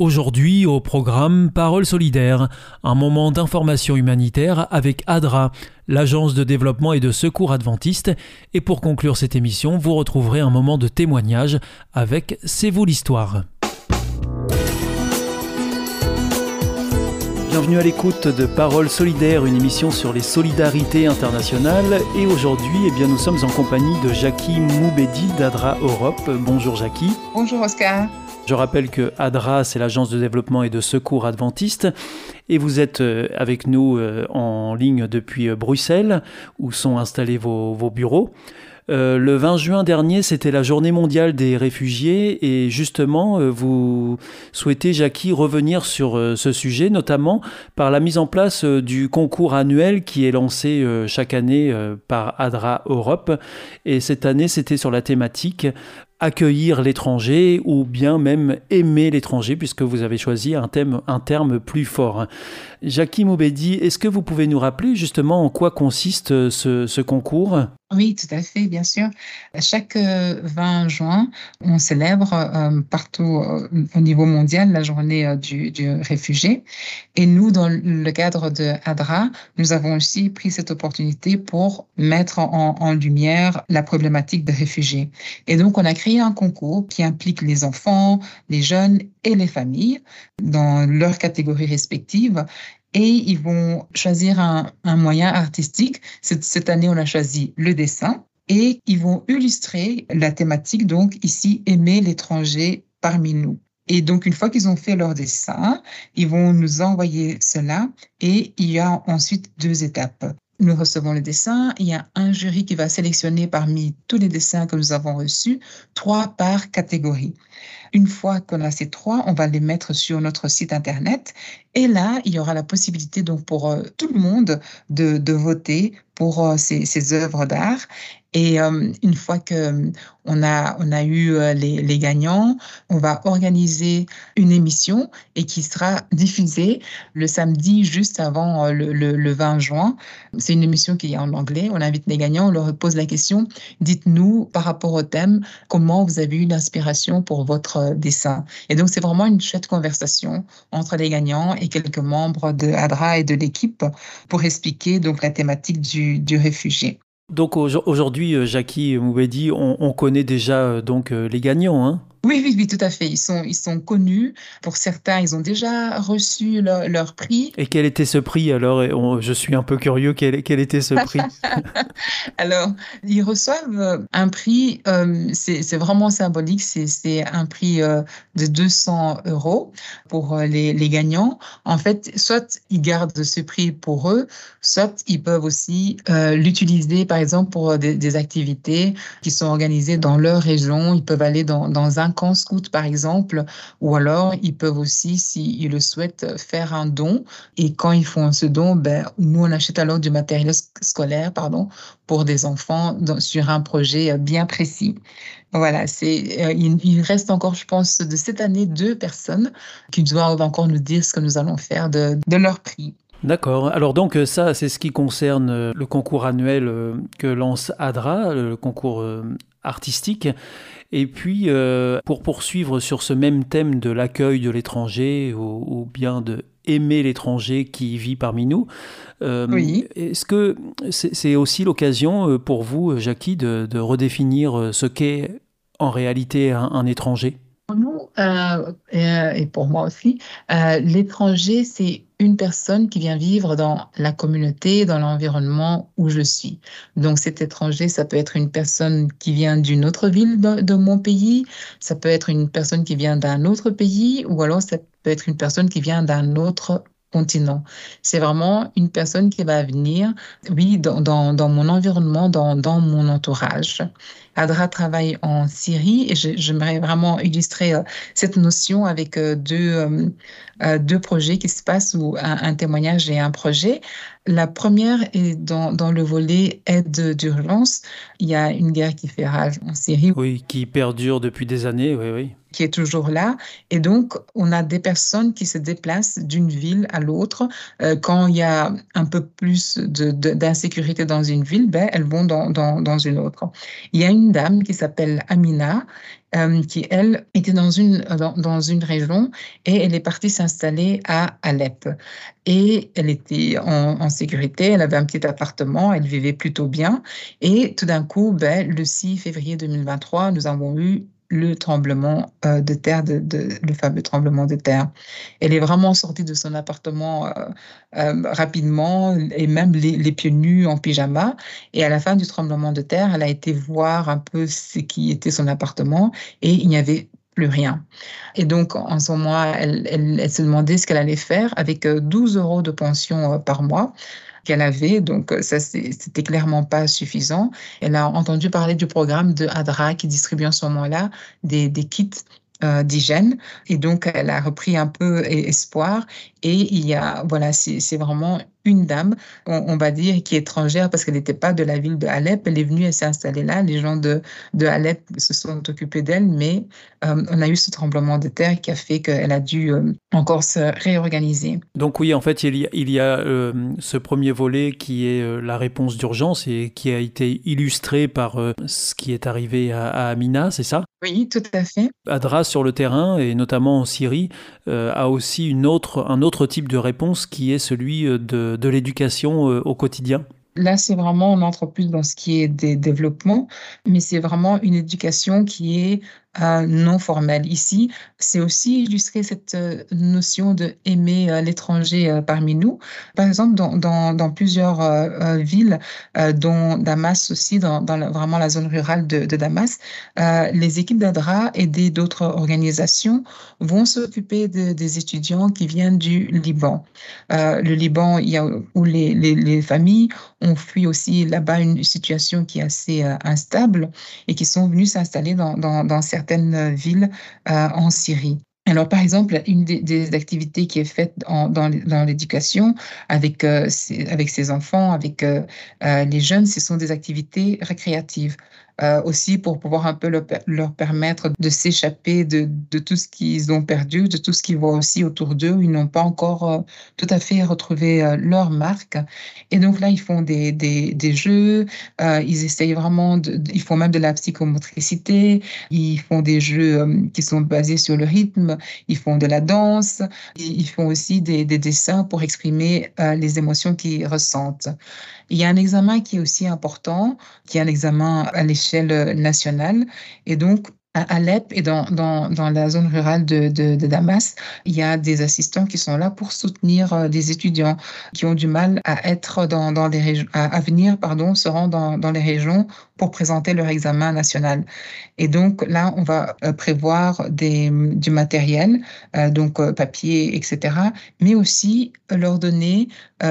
Aujourd'hui, au programme Parole solidaire, un moment d'information humanitaire avec ADRA, l'Agence de développement et de secours adventiste. Et pour conclure cette émission, vous retrouverez un moment de témoignage avec C'est vous l'histoire. Bienvenue à l'écoute de Parole solidaire, une émission sur les solidarités internationales. Et aujourd'hui, eh bien, nous sommes en compagnie de Jackie Moubedi d'ADRA Europe. Bonjour Jackie. Bonjour Oscar. Je rappelle que ADRA, c'est l'agence de développement et de secours adventiste, et vous êtes euh, avec nous euh, en ligne depuis euh, Bruxelles, où sont installés vos, bureaux. le 20 juin dernier, c'était la journée mondiale des réfugiés et justement, vous souhaitez, Jackie, revenir sur ce sujet, notamment par la mise en place du concours annuel qui est lancé chaque année par ADRA Europe. Et cette année, c'était sur la thématique accueillir l'étranger ou bien même aimer l'étranger puisque vous avez choisi un, thème, un terme plus fort. Jackie Moubedi, est-ce que vous pouvez nous rappeler justement en quoi consiste ce, ce concours? Oui, tout à fait, bien sûr. Chaque 20 euh, juin, on célèbre euh, partout euh, au niveau mondial la journée du, du, réfugié. Et nous, dans le cadre de ADRA, nous avons aussi pris cette opportunité pour mettre en, en lumière la problématique des réfugiés. Et donc, on a créé un concours qui implique les enfants, les jeunes et les familles dans leurs catégories respectives et ils vont choisir un, moyen artistique. Cette, cette, année, on a choisi le dessin et ils vont illustrer la thématique, donc ici, aimer l'étranger parmi nous. Et donc, une fois qu'ils ont fait leur dessin, ils vont nous envoyer cela et il y a ensuite deux étapes. Nous recevons le dessin, il y a un jury qui va sélectionner parmi tous les dessins que nous avons reçus, trois par catégorie. Une fois qu'on a ces trois, on va les mettre sur notre site internet et là, il y aura la possibilité donc pour euh, tout le monde de, de voter pour euh, ces, œuvres d'art. Et euh, une fois que on a on a eu les, les, gagnants, on va organiser une émission et qui sera diffusée le samedi juste avant le, le, le 20 juin. C'est une émission qui est en anglais. On invite les gagnants, on leur pose la question dites-nous par rapport au thème comment vous avez eu l'inspiration pour votre dessin. Et donc c'est vraiment une chouette conversation entre les gagnants et quelques membres de ADRA et de l'équipe pour expliquer donc la thématique du, du réfugié. Donc aujourd'hui, euh, Jackie Moubedi, on, on connaît déjà euh, donc euh, les gagnants. Hein oui, oui, oui, tout à fait. Ils sont, ils sont connus. Pour certains, ils ont déjà reçu leur, prix. Et quel était ce prix alors? Je suis un peu curieux. Quel, quel était ce prix? Alors, ils reçoivent un prix, euh, c'est vraiment symbolique. C'est un prix euh, de 200 euros pour euh, les, les, gagnants. En fait, soit ils gardent ce prix pour eux, soit ils peuvent aussi l'utiliser, par exemple, pour des, des, activités qui sont organisées dans leur région. Ils peuvent aller dans, dans un camp scout, par exemple, ou alors ils peuvent aussi, s'ils le souhaitent, faire un don. Et quand ils font ce don, ben, nous, on achète alors du matériel scolaire pardon, pour des enfants sur un projet bien précis. Voilà, c'est, euh, il, reste encore, je pense, de cette année, deux personnes qui doivent encore nous dire ce que nous allons faire de, de leur prix. D'accord. Alors donc ça, c'est ce qui concerne euh, le concours annuel euh, que lance ADRA, le concours artistique. Et puis, euh, pour poursuivre sur ce même thème de l'accueil de l'étranger ou, bien de aimer l'étranger qui vit parmi nous, euh, est-ce que c'est aussi l'occasion euh, pour vous, Jackie, de, redéfinir ce qu'est en réalité un étranger? Pour nous, euh, et pour moi aussi, euh, l'étranger, c'est une personne qui vient vivre dans la communauté, dans l'environnement où je suis. Donc cet étranger, ça peut être une personne qui vient d'une autre ville de, de, mon pays, ça peut être une personne qui vient d'un autre pays, ou alors ça peut être une personne qui vient d'un autre continent. C'est vraiment une personne qui va venir, oui, dans, dans, dans mon environnement, dans, dans mon entourage. Adra travaille en Syrie et j'aimerais vraiment illustrer euh, cette notion avec euh, deux, euh, deux projets qui se passent ou un, un, témoignage et un projet. La première est dans, dans le volet aide d'urgence. Il y a une guerre qui fait rage en Syrie. Oui, qui perdure depuis des années, oui, oui qui est toujours là. Et donc, on a des personnes qui se déplacent d'une ville à l'autre. Euh, quand il y a un peu plus d'insécurité de, dans une ville, ben, elles vont dans, dans, dans, une autre. Il y a une dame qui s'appelle Amina, euh, qui, elle, était dans une, dans, dans, une région et elle est partie s'installer à Alep. Et elle était en, en, sécurité, elle avait un petit appartement, elle vivait plutôt bien. Et tout d'un coup, ben, le 6 février 2023, nous avons eu le tremblement euh, de terre, le fameux tremblement de terre. Elle est vraiment sortie de son appartement euh, euh, rapidement et même les, pieds nus en pyjama. Et à la fin du tremblement de terre, elle a été voir un peu ce qui était son appartement et il n'y avait plus rien. Et donc, en ce moment, elle, elle, elle se demandait ce qu'elle allait faire avec 12 euros de pension par mois qu'elle avait. Donc, euh, ça, c'était clairement pas suffisant. Elle a entendu parler du programme de ADRA qui distribue en ce moment-là des, des kits euh, d'hygiène. Et donc, elle a repris un peu espoir. Et il y a, voilà, c'est vraiment une dame, on, on, va dire, qui est étrangère parce qu'elle n'était pas de la ville de Alep. Elle est venue, elle s'est installée là. Les gens de, de Alep se sont occupés d'elle, mais euh, on a eu ce tremblement de terre qui a fait qu'elle a dû euh, encore se réorganiser. Donc oui, en fait, il y a, il y a euh, ce premier volet qui est la réponse d'urgence et qui a été illustré par ce qui est arrivé à, à Amina, c'est ça? Oui, tout à fait. Adra sur le terrain et notamment en Syrie a aussi une autre, un autre type de réponse qui est celui de de l'éducation euh, au quotidien? Là, c'est vraiment, on entre plus dans ce qui est des développements, mais c'est vraiment une éducation qui est euh, non formelle. Ici, c'est aussi illustrer cette euh, notion de aimer euh, l'étranger parmi nous. Par exemple, dans, dans, plusieurs villes, dont Damas aussi, dans, la, vraiment la zone rurale de, Damas, les équipes d'ADRA et d'autres organisations vont s'occuper de, des étudiants qui viennent du Liban. le Liban, il y a, où les, les, les familles ont fui aussi là-bas une situation qui est assez instable et qui sont venus s'installer dans, dans, dans certains certaines villes euh, en Syrie. Alors, par exemple, une des, activités qui est faite dans, l'éducation avec, euh, avec ses enfants, avec euh, euh, les jeunes, ce sont des activités récréatives euh, aussi pour pouvoir un peu leur, permettre de s'échapper de, tout ce qu'ils ont perdu, de tout ce qu'ils voient aussi autour d'eux. Ils n'ont pas encore euh, tout à fait retrouvé euh, leur marque. Et donc là, ils font des, des, jeux, ils essayent vraiment, ils font même de la psychomotricité, ils font des jeux qui sont basés sur le rythme, ils font de la danse, ils font aussi des, des dessins pour exprimer les émotions qu'ils ressentent. Il y a un examen qui est aussi important, qui est un examen à l'échelle nationale. Et donc, à Alep et dans, dans, dans la zone rurale de, de, Damas, il y a des assistants qui sont là pour soutenir euh, des étudiants qui ont du mal à être dans, dans les régions, à, venir, pardon, se rendre dans les régions pour présenter leur examen national. Et donc là, on va euh, prévoir des, du matériel, euh, donc euh, papier, etc., mais aussi leur donner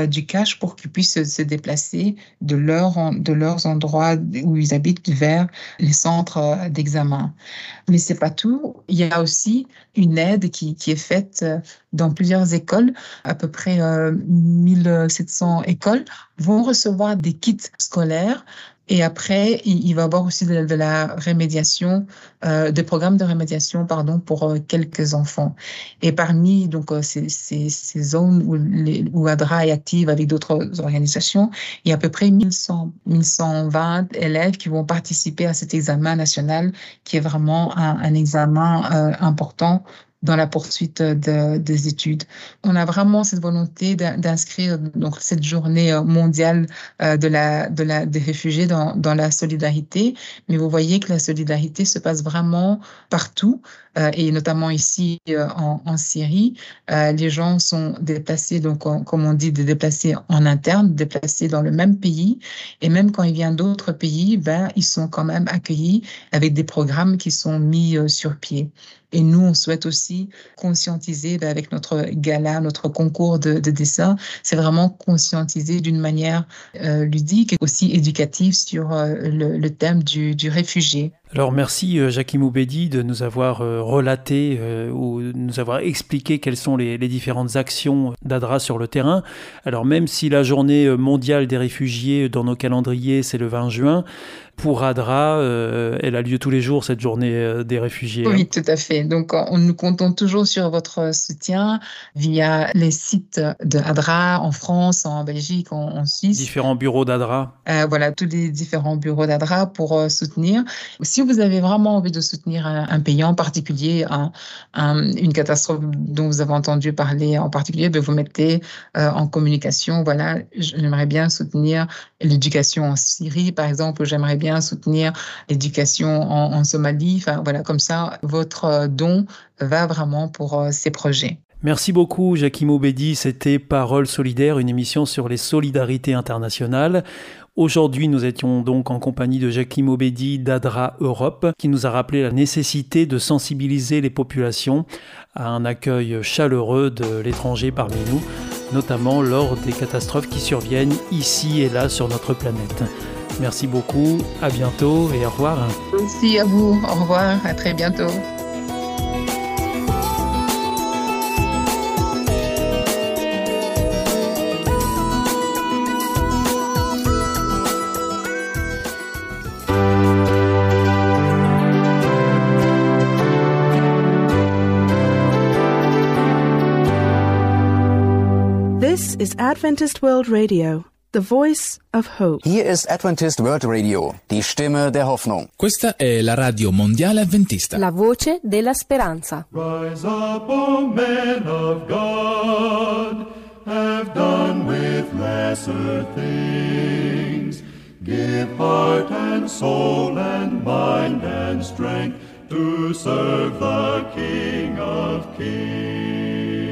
du cash pour qu'ils puissent se, déplacer de, leur, de leurs endroits où ils habitent vers les centres d'examen. Mais c'est pas tout. Il y a aussi une aide qui, qui est faite dans plusieurs écoles. À peu près euh, 1700 écoles vont recevoir des kits scolaires et après, il, va y avoir aussi de, la rémédiation, euh, des programmes de rémédiation, pardon, pour euh, quelques enfants. Et parmi donc euh, ces, zones où ADRA est active avec d'autres organisations, il y a à peu près 1100, 1120 élèves qui vont participer à cet examen national, qui est vraiment un, un examen euh, important dans la poursuite de, des études. On a vraiment cette volonté d'inscrire donc cette journée mondiale euh, de la, de la, des réfugiés dans, dans la solidarité. Mais vous voyez que la solidarité se passe vraiment partout euh, et notamment ici euh, en, en, Syrie. les gens sont déplacés, donc comme on dit, déplacés en interne, déplacés dans le même pays. Et même quand ils viennent d'autres pays, ben, ils sont quand même accueillis avec des programmes qui sont mis sur pied. Et nous, on souhaite aussi conscientiser ben, avec notre gala, notre concours de, dessin. C'est vraiment conscientiser d'une manière euh, ludique et aussi éducative sur euh, le, thème du, du réfugié. Alors merci euh, Jackie Moubedi de nous avoir euh, relaté euh, ou nous avoir expliqué quelles sont les, différentes actions d'ADRA sur le terrain. Alors même si la journée mondiale des réfugiés dans nos calendriers c'est le 20 juin, pour ADRA, elle a lieu tous les jours, cette journée des réfugiés. Oui, tout à fait. Donc, on, nous comptons toujours sur votre soutien via les sites de ADRA en France, en Belgique, en, Suisse. Différents bureaux d'ADRA. Euh, voilà, tous les différents bureaux d'ADRA pour soutenir. Si vous avez vraiment envie de soutenir un, pays en particulier, une catastrophe dont vous avez entendu parler en particulier, ben, vous mettez en communication, voilà, j'aimerais bien soutenir l'éducation en Syrie, par exemple, j'aimerais bien soutenir l'éducation en, Somalie. Enfin, voilà, comme ça, votre euh, don va vraiment pour euh, ces projets. Merci beaucoup, Jackie Moubedi. C'était Parole solidaire, une émission sur les solidarités internationales. Aujourd'hui, nous étions donc en compagnie de Jackie Mobedi d'ADRA Europe, qui nous a rappelé la nécessité de sensibiliser les populations à un accueil chaleureux de l'étranger parmi nous, notamment lors des catastrophes qui surviennent ici et là sur notre planète. Merci beaucoup, à bientôt et au revoir. Merci à vous, au revoir, à très bientôt. Is Adventist World Radio. The Voice of Hope. Hier ist Adventist World Radio, die Stimme der Hoffnung. Questa è la radio mondiale adventista. La voce della speranza. Rise up, O men of God, have done with lesser things. Give heart and soul and mind and strength to serve the King of Kings.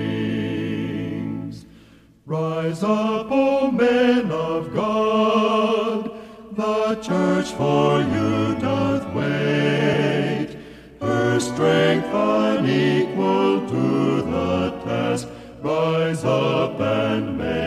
Rise up, O men of God, the church for you doth wait. Her strength unequal to the task, rise up and make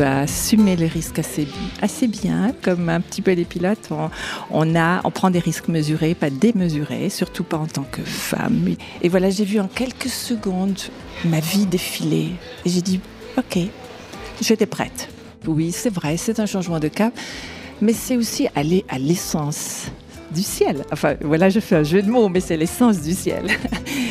dois assumer les risques assez, assez bien, comme un petit peu les pilotes. On, on a, on prend des risques mesurés, pas démesurés, surtout pas en tant que femme. Et voilà, j'ai vu en quelques secondes ma vie défiler. Et j'ai dit, ok, j'étais prête. Oui, c'est vrai, c'est un changement de cap, mais c'est aussi aller à l'essence. du ciel. Enfin, voilà, je fais un jeu de mots, mais c'est l'essence du ciel.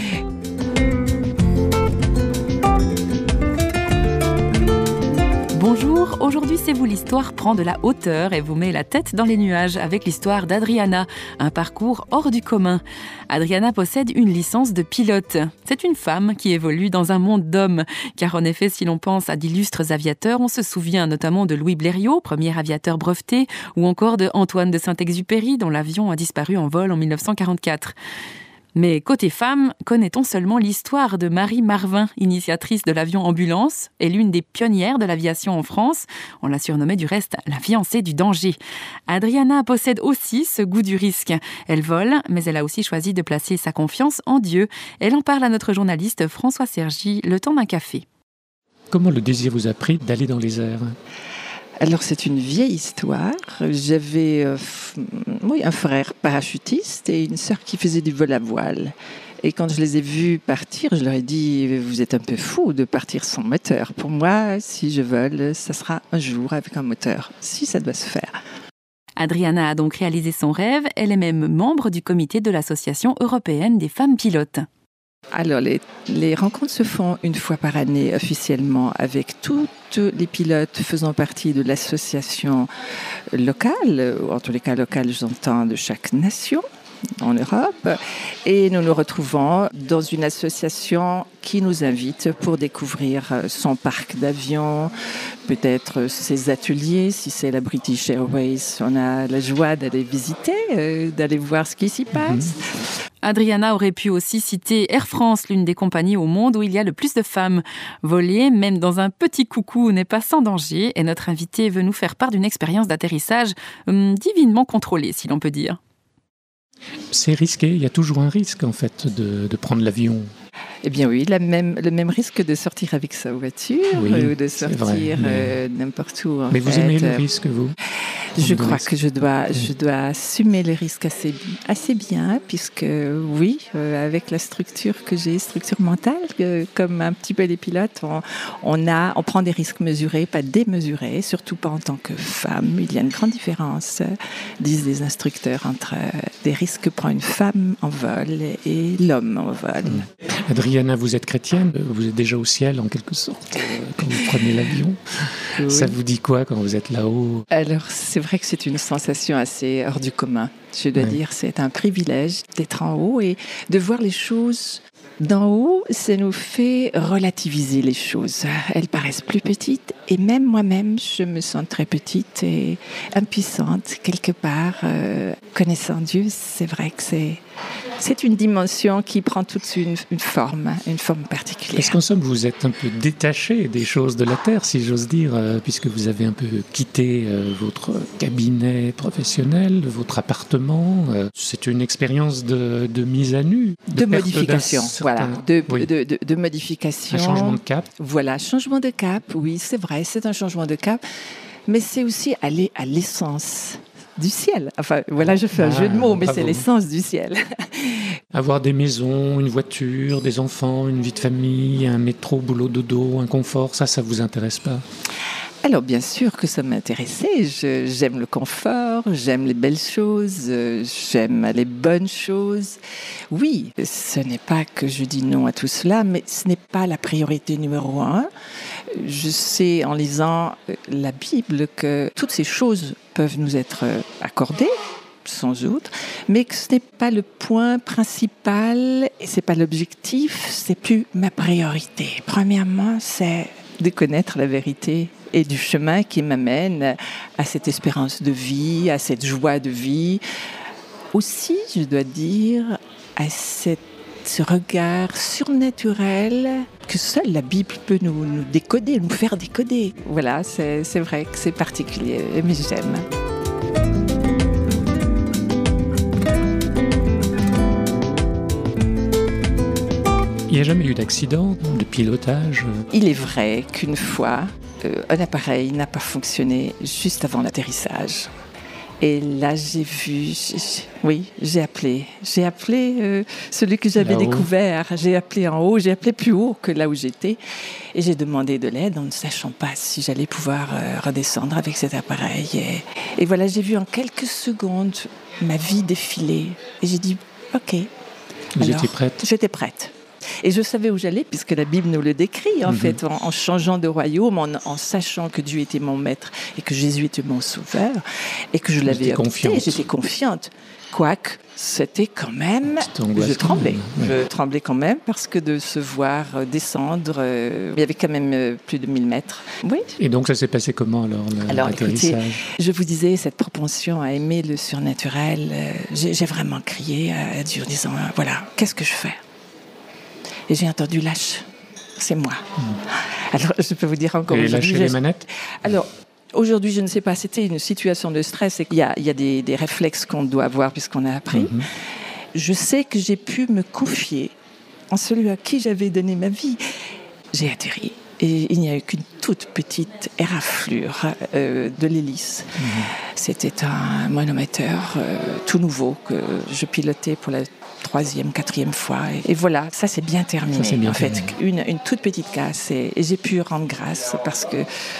aujourd'hui c'est vous l'histoire prend de la hauteur et vous met la tête dans les nuages avec l'histoire d'Adriana, un parcours hors du commun. Adriana possède une licence de pilote. C'est une femme qui évolue dans un monde d'hommes, car en effet si l'on pense à d'illustres aviateurs, on se souvient notamment de Louis Blériot, premier aviateur breveté, ou encore de Antoine de Saint-Exupéry dont l'avion a disparu en vol en 1944. Mais côté femme, connaît-on seulement l'histoire de Marie Marvin, initiatrice de l'avion ambulance et l'une des pionnières de l'aviation en France? On la surnommait du reste la fiancée du danger. Adriana possède aussi ce goût du risque. Elle vole, mais elle a aussi choisi de placer sa confiance en Dieu. Elle en parle à notre journaliste François Sergi le temps d'un café. Comment le désir vous a pris d'aller dans les airs? Alors c'est une vieille histoire. J'avais euh, oui, un frère parachutiste et une sœur qui faisait du vol à voile. Et quand je les ai vus partir, je leur ai dit, vous êtes un peu fou de partir sans moteur. Pour moi, si je vole, ça sera un jour avec un moteur, si ça doit se faire. Adriana a donc réalisé son rêve. Elle est même membre du comité de l'Association européenne des femmes pilotes. Alors, les, les, rencontres se font une fois par année officiellement avec toutes les pilotes faisant partie de l'association locale, ou en tous les cas locale, j'entends de chaque nation en Europe. Et nous nous retrouvons dans une association qui nous invite pour découvrir son parc d'avions, peut-être ses ateliers. Si c'est la British Airways, on a la joie d'aller visiter, euh, d'aller voir ce qui s'y passe. Adriana aurait pu aussi citer Air France, l'une des compagnies au monde où il y a le plus de femmes. Voler, même dans un petit coucou, n'est pas sans danger et notre invité veut nous faire part d'une expérience d'atterrissage hum, divinement contrôlée, si l'on peut dire. C'est risqué, il y a toujours un risque en fait de prendre l'avion. Eh bien oui, la même, le même risque de sortir avec sa voiture Oui, ou de sortir euh, n'importe où. en Mais vous aimez le Euh, risque, vous Je crois risque. que je dois, je dois assumer les risques assez, assez bien, puisque oui, euh, avec la structure que j'ai, structure mentale, comme un petit peu les pilotes, on, on, a, on prend des risques mesurés, pas démesurés, surtout pas en tant que femme. Il y a une grande différence, euh, disent les instructeurs, entre euh, des risques que prend une femme en vol et l'homme en vol. Adriana, vous êtes chrétienne, vous êtes déjà au ciel en quelque sorte euh, quand vous prenez l'avion. Oui. Ça vous dit quoi quand vous êtes là-haut? Alors, c'est vrai que c'est une sensation assez hors du commun. Je dois Ouais. dire, c'est un privilège d'être en haut et de voir les choses d'en haut. Ça nous fait relativiser les choses. Elles paraissent plus petites et même moi-même, je me sens très petite et impuissante quelque part. Euh, connaissant Dieu, c'est vrai que c'est c'est une dimension qui prend toute une, une forme, une forme particulière. Parce qu'en somme, vous êtes un peu détaché des choses de la Terre, si j'ose dire, euh, puisque vous avez un peu quitté euh, votre cabinet professionnel, votre appartement. euh, C'est une expérience de, de mise à nu. de modification, certain- voilà, de, Oui. de, de, de modification. Un changement de cap. Voilà, changement de cap, oui, c'est vrai, c'est un changement de cap, mais c'est aussi aller à l'essence du ciel. Enfin, voilà, je fais un Ah, jeu de mots, mais c'est l'essence du ciel. Avoir des maisons, une voiture, des enfants, une vie de famille, un métro, boulot, dodo, un confort, ça, ça vous intéresse pas? Alors, bien sûr que ça m'intéressait. J'aime le confort, j'aime les belles choses, euh, j'aime les bonnes choses. Oui, ce n'est pas que je dis non à tout cela, mais ce n'est pas la priorité numéro un. Je sais en lisant euh, la Bible que toutes ces choses peuvent nous être euh, accordées sans doute, mais que ce n'est pas le point principal et c'est pas l'objectif, c'est plus ma priorité. Premièrement, c'est de connaître la vérité et du chemin qui m'amène à cette espérance de vie, à cette joie de vie. Aussi, je dois dire, à ce regard surnaturel que seule la Bible peut nous, nous décoder, nous faire décoder. Voilà, c'est c'est vrai que c'est particulier, mais j'aime. Il n'y a jamais eu d'accident, de pilotage? Il est vrai qu'une fois, euh, un appareil n'a pas fonctionné juste avant l'atterrissage. Et là, j'ai vu, oui, j'ai appelé. J'ai appelé euh, celui que j'avais découvert. J'ai appelé en haut, j'ai appelé plus haut que là où j'étais. Et j'ai demandé de l'aide en ne sachant pas si j'allais pouvoir euh, redescendre avec cet appareil. Et, et voilà, j'ai vu en quelques secondes ma vie défiler. Et j'ai dit, OK. Étiez prête? J'étais prête. Et je savais où j'allais, puisque la Bible nous le décrit, en mhm. fait, en, changeant de royaume, en, sachant que Dieu était mon maître et que Jésus était mon sauveur, et que je l'avais adopté. J'étais confiante. Quoique, c'était quand même. Je tremblais. Je tremblais quand même parce que de se voir descendre, euh, il y avait quand même euh, plus de 1000 mètres. Oui. Et donc, ça s'est passé comment alors, alors Je vous disais, cette propension à aimer le surnaturel, euh, j'ai vraiment crié à Dieu en disant voilà, qu'est-ce que je fais? Et j'ai entendu lâche. C'est moi. Hmm. Alors, je peux vous dire encore. Et lâcher les manettes Alors, Aujourd'hui, je ne sais pas, c'était une situation de stress et qu'il y a, il y a des, des, réflexes qu'on doit avoir puisqu'on a appris. Hmm. Je sais que j'ai pu me confier en celui à qui j'avais donné ma vie. J'ai atterri et il n'y a eu qu'une toute petite éraflure euh, de l'hélice. Hmm. C'était un monomoteur euh, tout nouveau que je pilotais pour la troisième, quatrième fois. Et, voilà, ça s'est bien terminé. en fait, une, une, toute petite casse. Et, j'ai pu rendre grâce parce que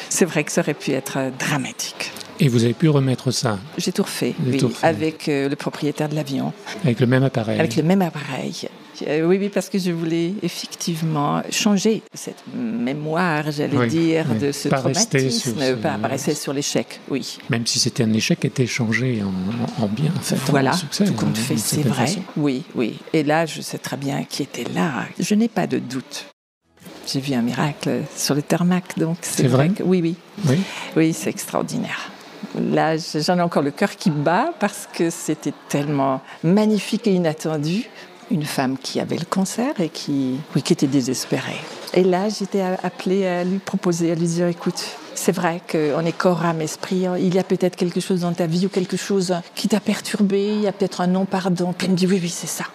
c'est vrai que ça aurait pu être dramatique. Et vous avez pu remettre ça? J'ai tout refait, oui, avec euh, le propriétaire de l'avion. Avec le même appareil Avec le même appareil. Euh, oui, oui, parce que je voulais effectivement changer cette mémoire, j'allais dire, de ce pas traumatisme, sur pas rester sur l'échec, oui. Même si c'était un échec, était changé en, bien, en fait. Voilà, tout compte hein, fait, c'est vrai. Oui, oui. Et là, je sais très bien qui était là. Je n'ai pas de doute. J'ai vu un miracle sur le tarmac, donc c'est vrai. oui, oui. Oui, oui c'est extraordinaire. Là, j'en ai encore le cœur qui bat parce que c'était tellement magnifique et inattendu une femme qui avait le cancer et qui, oui, qui était désespérée. Et là, j'étais appelée à lui proposer, à lui dire, écoute, c'est vrai qu'on est corps, âme, esprit. Il y a peut-être quelque chose dans ta vie ou quelque chose qui t'a perturbé. Il y a peut-être un non-pardon. Puis elle me dit, oui, oui, c'est ça.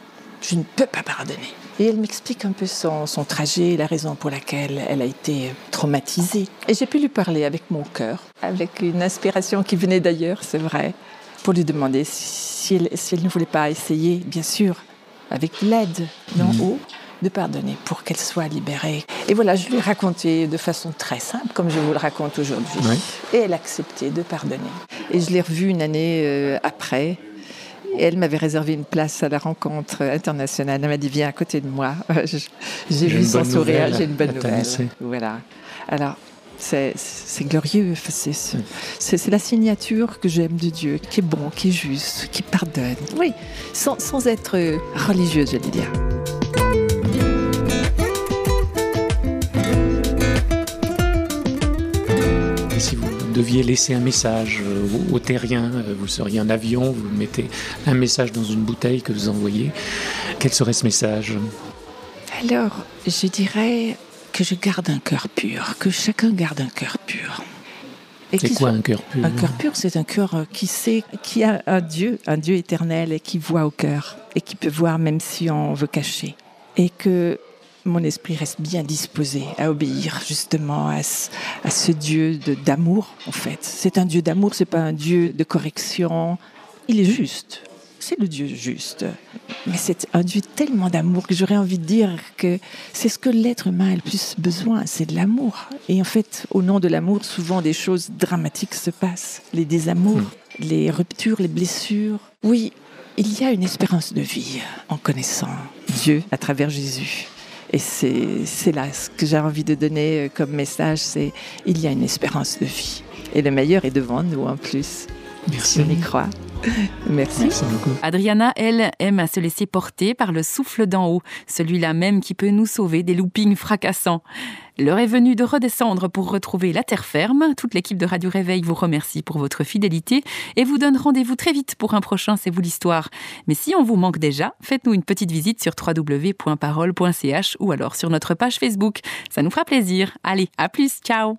Je ne peux pas pardonner. Et elle m'explique un peu son, son trajet, la raison pour laquelle elle a été traumatisée. Et j'ai pu lui parler avec mon cœur, avec une inspiration qui venait d'ailleurs, c'est vrai, pour lui demander si elle, si elle ne voulait pas essayer, bien sûr, avec l'aide d'en haut, de pardonner pour qu'elle soit libérée. Et voilà, je lui ai raconté de façon très simple, comme je vous le raconte aujourd'hui. Et elle a accepté de pardonner. Et je l'ai revue une année euh, après. Et elle m'avait réservé une place à la rencontre internationale. Elle m'a dit Viens à côté de moi. J'ai vu son sourire, j'ai une bonne nouvelle. Voilà. Alors, c'est glorieux. C'est la signature que j'aime de Dieu, qui est bon, qui est juste, qui pardonne. Oui, sans, sans être religieuse, j'allais dire. Et si vous deviez laisser un message aux terriens, vous seriez en avion, vous mettez un message dans une bouteille que vous envoyez, quel serait ce message? Alors, je dirais que je garde un cœur pur, que chacun garde un cœur pur. C'est quoi un cœur pur? Un cœur pur, c'est un cœur euh, qui sait, qui a un Dieu, un Dieu éternel et qui voit au cœur et qui peut voir même si on veut cacher. Et que mon esprit reste bien disposé à obéir justement à ce, à ce Dieu d'amour en fait. C'est un Dieu d'amour, c'est pas un Dieu de correction. Il est juste c'est le Dieu juste. Mais c'est un Dieu tellement d'amour que j'aurais envie de dire que c'est ce que l'être humain a le plus besoin, c'est de l'amour. Et en fait, au nom de l'amour, souvent des choses dramatiques se passent. Les désamours, hmm. les ruptures, les blessures. Oui, il y a une espérance de vie en connaissant Dieu à travers Jésus. Et c'est là ce que j'ai envie de donner comme message, c'est il y a une espérance de vie. Et le meilleur est devant nous en plus. Merci. On y croit. Merci. beaucoup. Adriana, elle, aime à se laisser porter par le souffle d'en haut, celui-là même qui peut nous sauver des loopings fracassants. L'heure est venue de redescendre pour retrouver la terre ferme. Toute l'équipe de Radio Réveil vous remercie pour votre fidélité et vous donne rendez-vous très vite pour un prochain C'est vous l'histoire. Mais si on vous manque déjà, faites-nous une petite visite sur www.parole.ch ou alors sur notre page Facebook. Ça nous fera plaisir. Allez, à plus, ciao